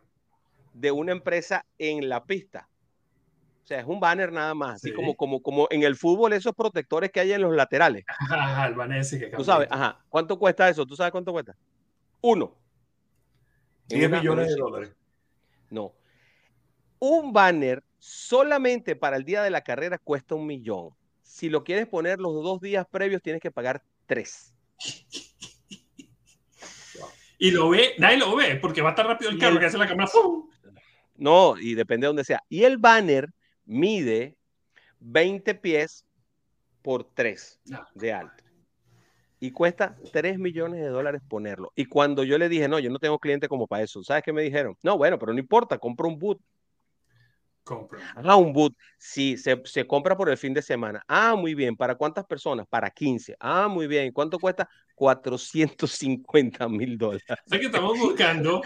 de una empresa en la pista. O sea, es un banner nada más, así como, como, como en el fútbol, esos protectores que hay en los laterales. Ajá, el banner ese que Tú sabes, ajá, ¿cuánto cuesta eso? ¿Tú sabes cuánto cuesta? Uno. 10 millones de dólares. No. Un banner solamente para el día de la carrera cuesta un millón. Si lo quieres poner los dos días previos, tienes que pagar tres. Y lo ve, nadie lo ve, porque va tan rápido el carro que hace la cámara. No, y depende de donde sea. Y el banner mide 20 pies por 3 ah. de alto. Y cuesta 3 millones de dólares ponerlo. Y cuando yo le dije, no, yo no tengo cliente como para eso, ¿sabes qué me dijeron? No, bueno, pero no importa, compro un boot. Compra. Ah, un boot. Sí, se, se, compra por el fin de semana. Ah, muy bien. ¿Para cuántas personas? Para 15. Ah, muy bien. ¿Cuánto cuesta? 450 mil dólares. O sea que estamos buscando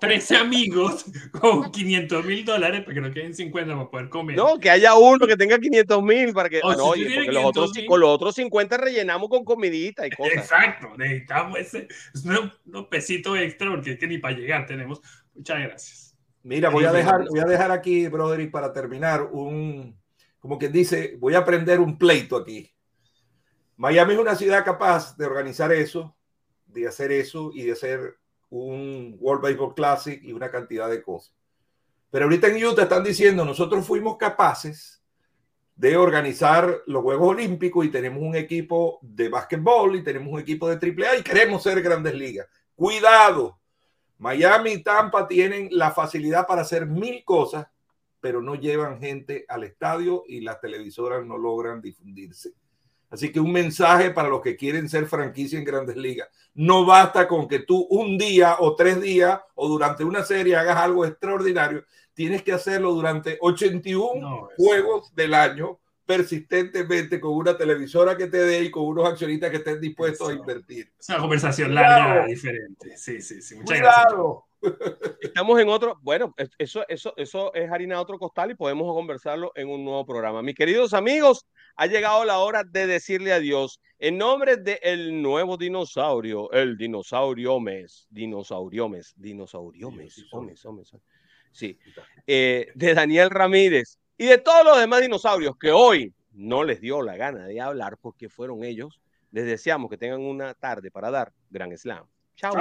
13 amigos con 500 mil dólares para que nos queden 50 para poder comer. No, que haya uno que tenga 500 mil para que. Ah, no, oye, porque los otros, con los otros 50 rellenamos con comidita y cosas. Exacto, necesitamos ese, unos, unos pesitos extra porque es que ni para llegar tenemos. Muchas gracias. Mira, voy a dejar, voy a dejar aquí, brother, y para terminar, un, como quien dice, voy a prender un pleito aquí. Miami es una ciudad capaz de organizar eso, de hacer eso y de hacer un World Baseball Classic y una cantidad de cosas. Pero ahorita en Utah están diciendo, nosotros fuimos capaces de organizar los Juegos Olímpicos y tenemos un equipo de básquetbol y tenemos un equipo de AAA y queremos ser grandes ligas. Cuidado. Miami y Tampa tienen la facilidad para hacer mil cosas, pero no llevan gente al estadio y las televisoras no logran difundirse. Así que un mensaje para los que quieren ser franquicia en grandes ligas. No basta con que tú un día o tres días o durante una serie hagas algo extraordinario. Tienes que hacerlo durante 81 juegos del año persistentemente con una televisora que te dé y con unos accionistas que estén dispuestos a invertir. Es una conversación larga, diferente. Sí, sí, sí. Muchas gracias. Estamos en otro, bueno, eso, eso, eso es harina de otro costal y podemos conversarlo en un nuevo programa. Mis queridos amigos, ha llegado la hora de decirle adiós. En nombre del nuevo dinosaurio, el dinosaurio mes, dinosaurio mes, dinosaurio mes, Sí. Eh, de Daniel Ramírez y de todos los demás dinosaurios que hoy no les dio la gana de hablar porque fueron ellos. Les deseamos que tengan una tarde para dar Gran Slam. Chao.